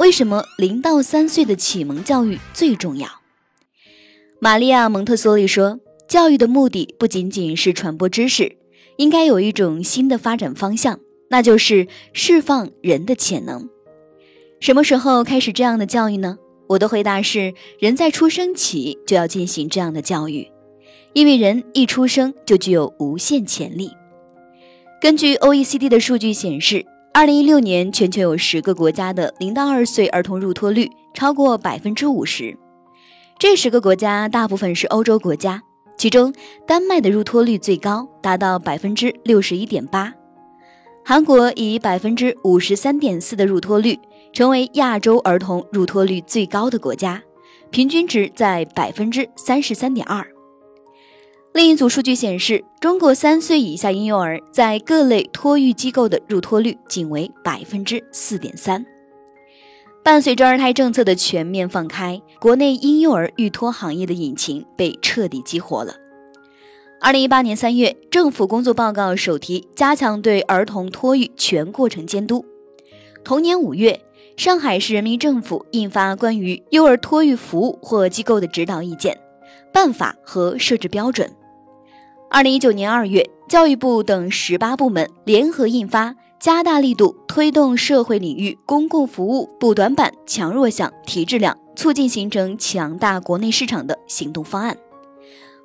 为什么零到三岁的启蒙教育最重要？玛利亚·蒙特梭利说：“教育的目的不仅仅是传播知识，应该有一种新的发展方向，那就是释放人的潜能。”什么时候开始这样的教育呢？我的回答是：人在出生起就要进行这样的教育，因为人一出生就具有无限潜力。根据 OECD 的数据显示。二零一六年，全球有十个国家的零到二岁儿童入托率超过百分之五十。这十个国家大部分是欧洲国家，其中丹麦的入托率最高，达到百分之六十一点八。韩国以百分之五十三点四的入托率，成为亚洲儿童入托率最高的国家，平均值在百分之三十三点二。另一组数据显示，中国三岁以下婴幼儿在各类托育机构的入托率仅为百分之四点三。伴随着二胎政策的全面放开，国内婴幼儿育托行业的引擎被彻底激活了。二零一八年三月，政府工作报告首提加强对儿童托育全过程监督。同年五月，上海市人民政府印发关于幼儿托育服务或机构的指导意见、办法和设置标准。二零一九年二月，教育部等十八部门联合印发《加大力度推动社会领域公共服务补短板、强弱项、提质量，促进形成强大国内市场的行动方案》。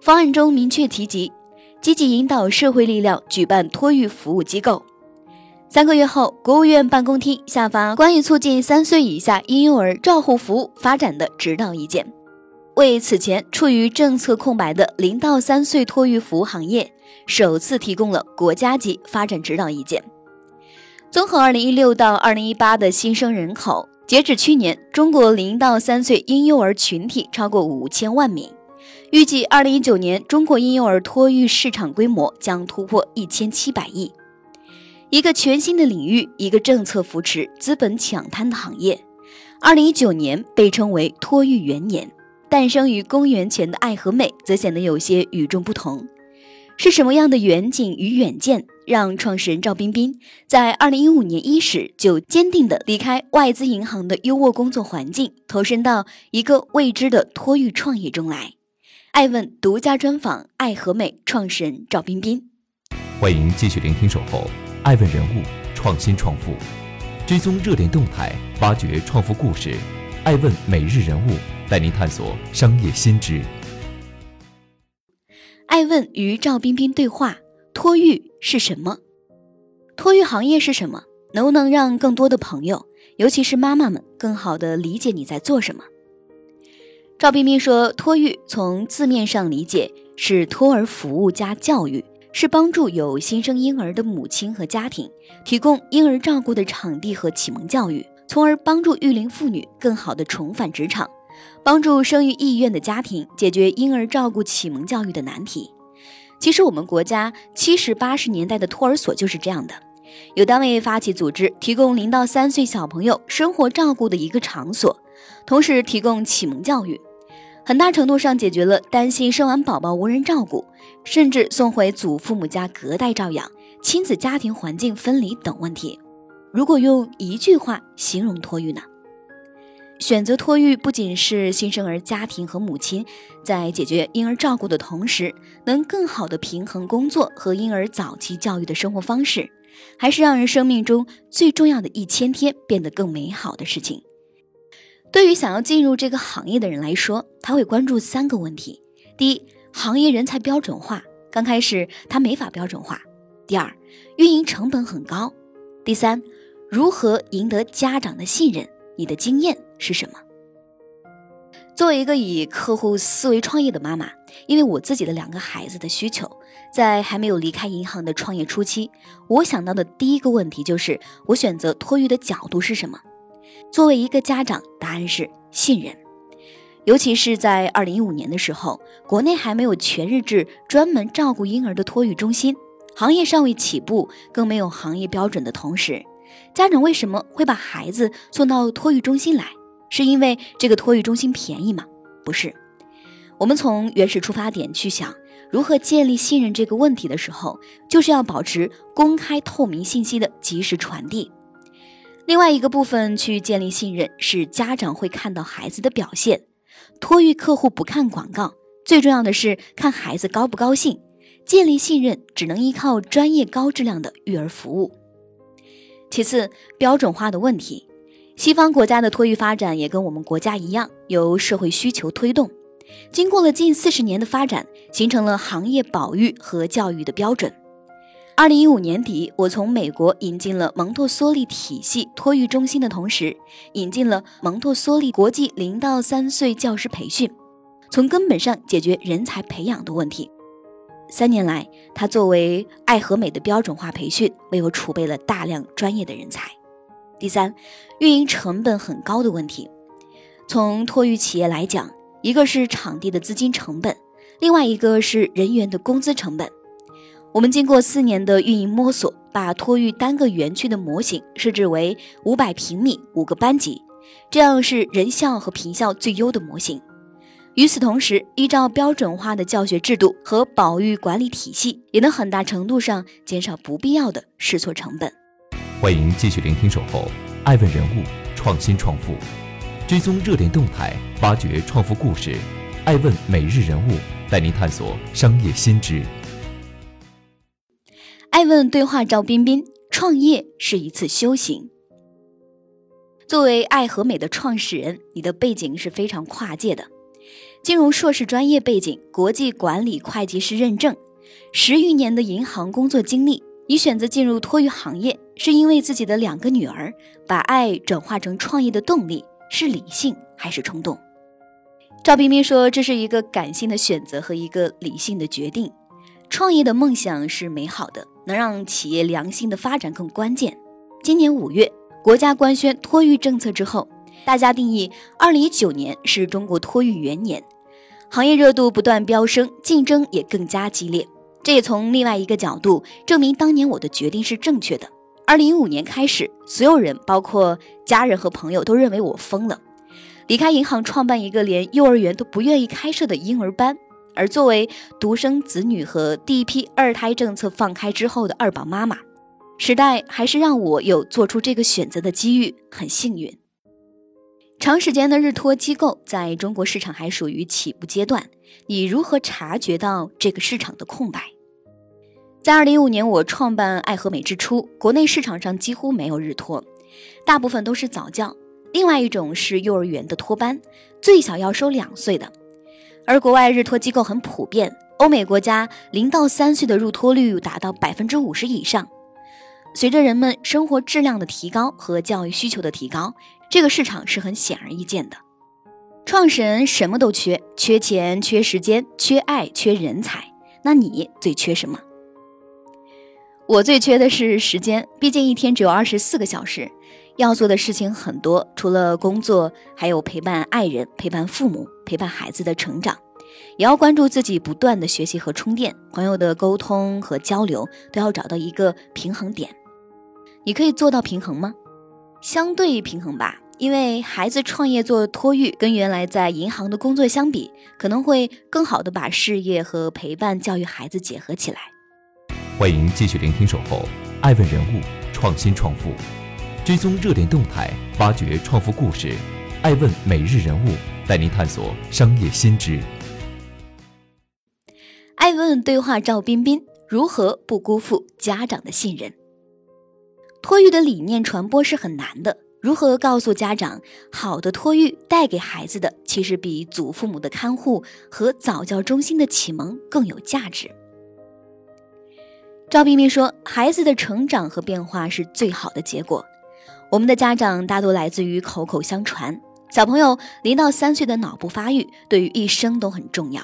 方案中明确提及，积极引导社会力量举办托育服务机构。三个月后，国务院办公厅下发《关于促进三岁以下婴幼儿照护服务发展的指导意见》。为此前处于政策空白的零到三岁托育服务行业首次提供了国家级发展指导意见。综合二零一六到二零一八的新生人口，截止去年，中国零到三岁婴幼儿群体超过五千万名。预计二零一九年，中国婴幼儿托育市场规模将突破一千七百亿。一个全新的领域，一个政策扶持、资本抢滩的行业。二零一九年被称为托育元年。诞生于公元前的爱和美，则显得有些与众不同。是什么样的远景与远见，让创始人赵彬彬在二零一五年伊始就坚定地离开外资银行的优渥工作环境，投身到一个未知的托育创业中来？爱问独家专访爱和美创始人赵彬彬。欢迎继续聆听《守候爱问人物创新创富》，追踪热点动态，挖掘创富故事。爱问每日人物。带您探索商业新知。爱问与赵彬彬对话：托育是什么？托育行业是什么？能不能让更多的朋友，尤其是妈妈们，更好的理解你在做什么？赵彬彬说：“托育从字面上理解是托儿服务加教育，是帮助有新生婴儿的母亲和家庭提供婴儿照顾的场地和启蒙教育，从而帮助育龄妇女更好的重返职场。”帮助生育意愿的家庭解决婴儿照顾启蒙教育的难题。其实，我们国家七十八十年代的托儿所就是这样的，有单位发起组织，提供零到三岁小朋友生活照顾的一个场所，同时提供启蒙教育，很大程度上解决了担心生完宝宝无人照顾，甚至送回祖父母家隔代照养、亲子家庭环境分离等问题。如果用一句话形容托育呢？选择托育不仅是新生儿家庭和母亲在解决婴儿照顾的同时，能更好的平衡工作和婴儿早期教育的生活方式，还是让人生命中最重要的一千天变得更美好的事情。对于想要进入这个行业的人来说，他会关注三个问题：第一，行业人才标准化，刚开始他没法标准化；第二，运营成本很高；第三，如何赢得家长的信任？你的经验。是什么？作为一个以客户思维创业的妈妈，因为我自己的两个孩子的需求，在还没有离开银行的创业初期，我想到的第一个问题就是：我选择托育的角度是什么？作为一个家长，答案是信任。尤其是在二零一五年的时候，国内还没有全日制专门照顾婴儿的托育中心，行业尚未起步，更没有行业标准的同时，家长为什么会把孩子送到托育中心来？是因为这个托育中心便宜吗？不是。我们从原始出发点去想如何建立信任这个问题的时候，就是要保持公开透明信息的及时传递。另外一个部分去建立信任，是家长会看到孩子的表现。托育客户不看广告，最重要的是看孩子高不高兴。建立信任只能依靠专业高质量的育儿服务。其次，标准化的问题，西方国家的托育发展也跟我们国家一样，由社会需求推动。经过了近四十年的发展，形成了行业保育和教育的标准。二零一五年底，我从美国引进了蒙特梭利体系托育中心的同时，引进了蒙特梭利国际零到三岁教师培训，从根本上解决人才培养的问题。三年来，他作为爱和美的标准化培训，为我储备了大量专业的人才。第三，运营成本很高的问题，从托育企业来讲。一个是场地的资金成本，另外一个是人员的工资成本。我们经过四年的运营摸索，把托育单个园区的模型设置为五百平米、五个班级，这样是人效和平效最优的模型。与此同时，依照标准化的教学制度和保育管理体系，也能很大程度上减少不必要的试错成本。欢迎继续聆听《守候爱问人物创新创富》。追踪热点动态，挖掘创富故事，爱问每日人物带您探索商业新知。爱问对话赵彬彬：创业是一次修行。作为爱和美的创始人，你的背景是非常跨界的，金融硕士专业背景，国际管理会计师认证，十余年的银行工作经历。你选择进入托育行业，是因为自己的两个女儿，把爱转化成创业的动力。是理性还是冲动？赵冰冰说：“这是一个感性的选择和一个理性的决定。创业的梦想是美好的，能让企业良性的发展更关键。今年五月，国家官宣托育政策之后，大家定义二零一九年是中国托育元年，行业热度不断飙升，竞争也更加激烈。这也从另外一个角度证明当年我的决定是正确的。”二零一五年开始，所有人，包括家人和朋友，都认为我疯了，离开银行创办一个连幼儿园都不愿意开设的婴儿班。而作为独生子女和第一批二胎政策放开之后的二宝妈妈，时代还是让我有做出这个选择的机遇，很幸运。长时间的日托机构在中国市场还属于起步阶段，你如何察觉到这个市场的空白？在二零一五年，我创办爱和美之初，国内市场上几乎没有日托，大部分都是早教。另外一种是幼儿园的托班，最小要收两岁的。而国外日托机构很普遍，欧美国家零到三岁的入托率达到百分之五十以上。随着人们生活质量的提高和教育需求的提高，这个市场是很显而易见的。创始人什么都缺，缺钱、缺时间、缺爱、缺人才。那你最缺什么？我最缺的是时间，毕竟一天只有二十四个小时，要做的事情很多。除了工作，还有陪伴爱人、陪伴父母、陪伴孩子的成长，也要关注自己不断的学习和充电。朋友的沟通和交流都要找到一个平衡点。你可以做到平衡吗？相对平衡吧，因为孩子创业做托育，跟原来在银行的工作相比，可能会更好的把事业和陪伴教育孩子结合起来。欢迎继续聆听《守候爱问人物创新创富》，追踪热点动态，挖掘创富故事。爱问每日人物带您探索商业新知。爱问对话赵彬彬：如何不辜负家长的信任？托育的理念传播是很难的。如何告诉家长，好的托育带给孩子的，其实比祖父母的看护和早教中心的启蒙更有价值？赵冰冰说：“孩子的成长和变化是最好的结果。我们的家长大多来自于口口相传。小朋友零到三岁的脑部发育对于一生都很重要。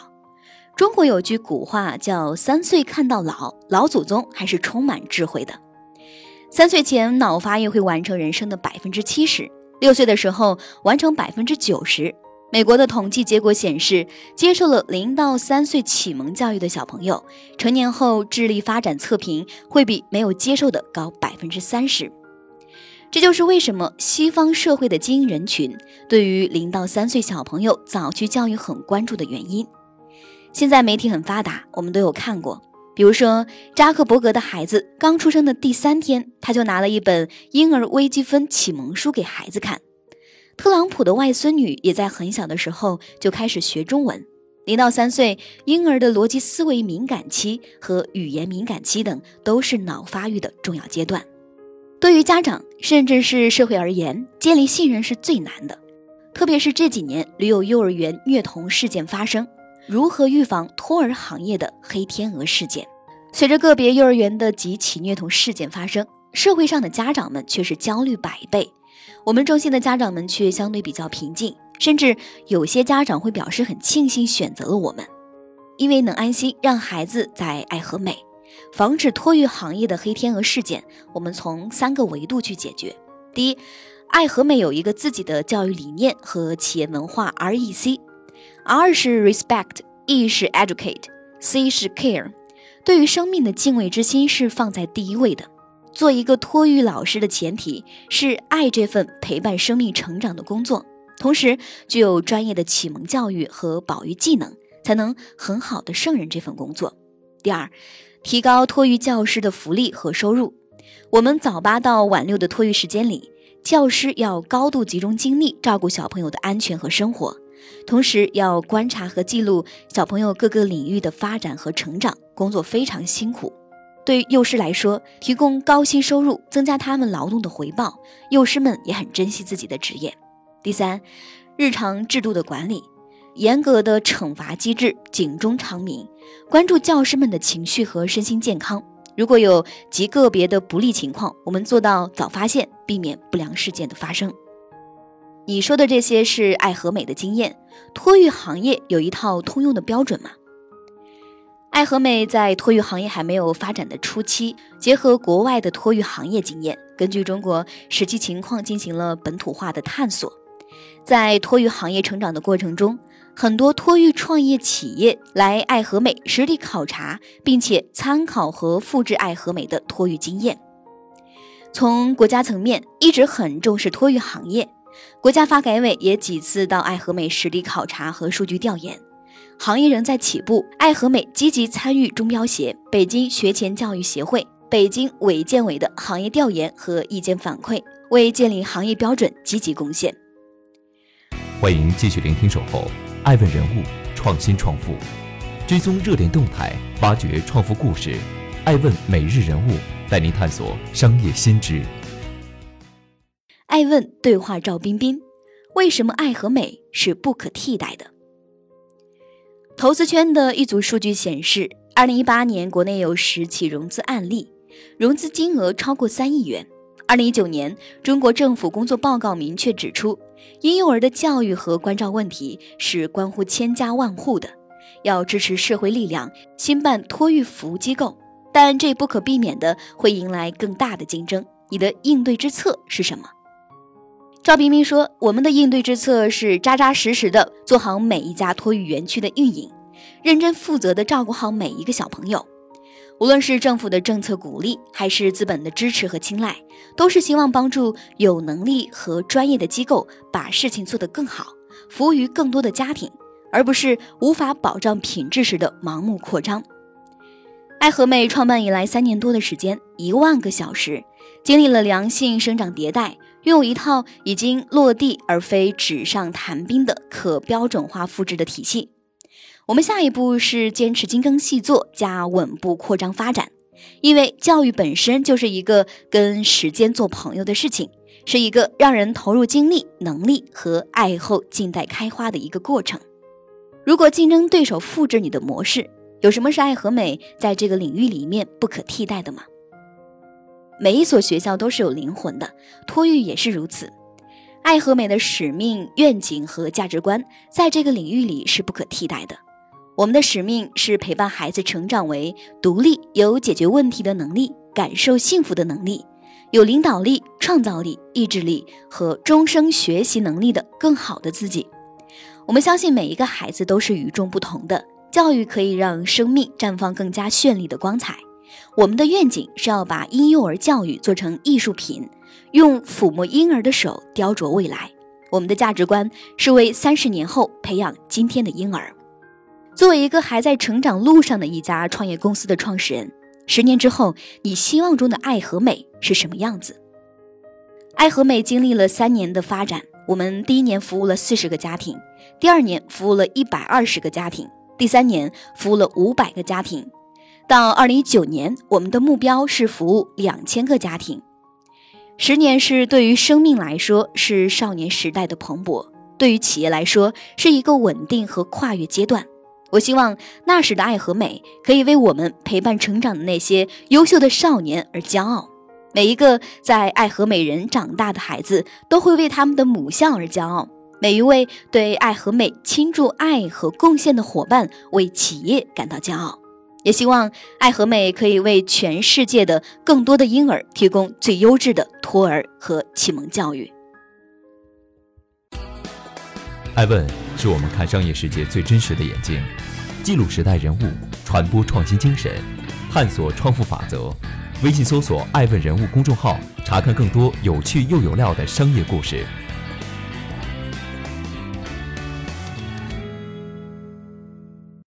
中国有句古话叫‘三岁看到老’，老祖宗还是充满智慧的。三岁前脑发育会完成人生的百分之七十，六岁的时候完成百分之九十。美国的统计结果显示，接受了零到三岁启蒙教育的小朋友，成年后智力发展测评会比没有接受的高百分之三十。这就是为什么西方社会的精英人群对于零到三岁小朋友早期教育很关注的原因。现在媒体很发达，我们都有看过。比如说，扎克伯格的孩子刚出生的第三天，他就拿了一本婴儿微积分启蒙书给孩子看。特朗普的外孙女也在很小的时候就开始学中文。零到三岁婴儿的逻辑思维敏感期和语言敏感期等都是脑发育的重要阶段。对于家长甚至是社会而言，建立信任是最难的。特别是这几年屡有幼儿园虐童事件发生，如何预防托儿行业的黑天鹅事件？随着个别幼儿园的几起虐童事件发生，社会上的家长们却是焦虑百倍。我们中心的家长们却相对比较平静，甚至有些家长会表示很庆幸选择了我们，因为能安心让孩子在爱和美，防止托育行业的黑天鹅事件。我们从三个维度去解决：第一，爱和美有一个自己的教育理念和企业文化 REC，R 是 respect，E 是 educate，C 是 care，对于生命的敬畏之心是放在第一位的。做一个托育老师的前提是爱这份陪伴生命成长的工作，同时具有专业的启蒙教育和保育技能，才能很好的胜任这份工作。第二，提高托育教师的福利和收入。我们早八到晚六的托育时间里，教师要高度集中精力照顾小朋友的安全和生活，同时要观察和记录小朋友各个领域的发展和成长，工作非常辛苦。对幼师来说，提供高薪收入，增加他们劳动的回报，幼师们也很珍惜自己的职业。第三，日常制度的管理，严格的惩罚机制，警钟长鸣，关注教师们的情绪和身心健康。如果有极个别的不利情况，我们做到早发现，避免不良事件的发生。你说的这些是爱和美的经验，托育行业有一套通用的标准吗？爱和美在托育行业还没有发展的初期，结合国外的托育行业经验，根据中国实际情况进行了本土化的探索。在托育行业成长的过程中，很多托育创业企业来爱和美实地考察，并且参考和复制爱和美的托育经验。从国家层面一直很重视托育行业，国家发改委也几次到爱和美实地考察和数据调研。行业仍在起步，爱和美积极参与中标协、北京学前教育协会、北京卫健委的行业调研和意见反馈，为建立行业标准积极贡献。欢迎继续聆听《守候》，爱问人物，创新创富，追踪热点动态，挖掘创富故事。爱问每日人物带您探索商业新知。爱问对话赵彬彬：为什么爱和美是不可替代的？投资圈的一组数据显示，二零一八年国内有十起融资案例，融资金额超过三亿元。二零一九年，中国政府工作报告明确指出，婴幼儿的教育和关照问题是关乎千家万户的，要支持社会力量兴办托育服务机构，但这不可避免的会迎来更大的竞争。你的应对之策是什么？赵冰冰说：“我们的应对之策是扎扎实实的做好每一家托育园区的运营，认真负责的照顾好每一个小朋友。无论是政府的政策鼓励，还是资本的支持和青睐，都是希望帮助有能力和专业的机构把事情做得更好，服务于更多的家庭，而不是无法保障品质时的盲目扩张。”爱和美创办以来三年多的时间，一万个小时，经历了良性生长迭代。拥有一套已经落地而非纸上谈兵的可标准化复制的体系。我们下一步是坚持精耕细作加稳步扩张发展，因为教育本身就是一个跟时间做朋友的事情，是一个让人投入精力、能力和爱后静待开花的一个过程。如果竞争对手复制你的模式，有什么是爱和美在这个领域里面不可替代的吗？每一所学校都是有灵魂的，托育也是如此。爱和美的使命、愿景和价值观，在这个领域里是不可替代的。我们的使命是陪伴孩子成长为独立、有解决问题的能力、感受幸福的能力、有领导力、创造力、意志力和终生学习能力的更好的自己。我们相信每一个孩子都是与众不同的，教育可以让生命绽放更加绚丽的光彩。我们的愿景是要把婴幼儿教育做成艺术品，用抚摸婴儿的手雕琢未来。我们的价值观是为三十年后培养今天的婴儿。作为一个还在成长路上的一家创业公司的创始人，十年之后，你希望中的爱和美是什么样子？爱和美经历了三年的发展，我们第一年服务了四十个家庭，第二年服务了一百二十个家庭，第三年服务了五百个家庭。到二零一九年，我们的目标是服务两千个家庭。十年是对于生命来说是少年时代的蓬勃，对于企业来说是一个稳定和跨越阶段。我希望那时的爱和美可以为我们陪伴成长的那些优秀的少年而骄傲。每一个在爱和美人长大的孩子都会为他们的母校而骄傲。每一位对爱和美倾注爱和贡献的伙伴为企业感到骄傲。也希望爱和美可以为全世界的更多的婴儿提供最优质的托儿和启蒙教育。爱问是我们看商业世界最真实的眼睛，记录时代人物，传播创新精神，探索创富法则。微信搜索“爱问人物”公众号，查看更多有趣又有料的商业故事。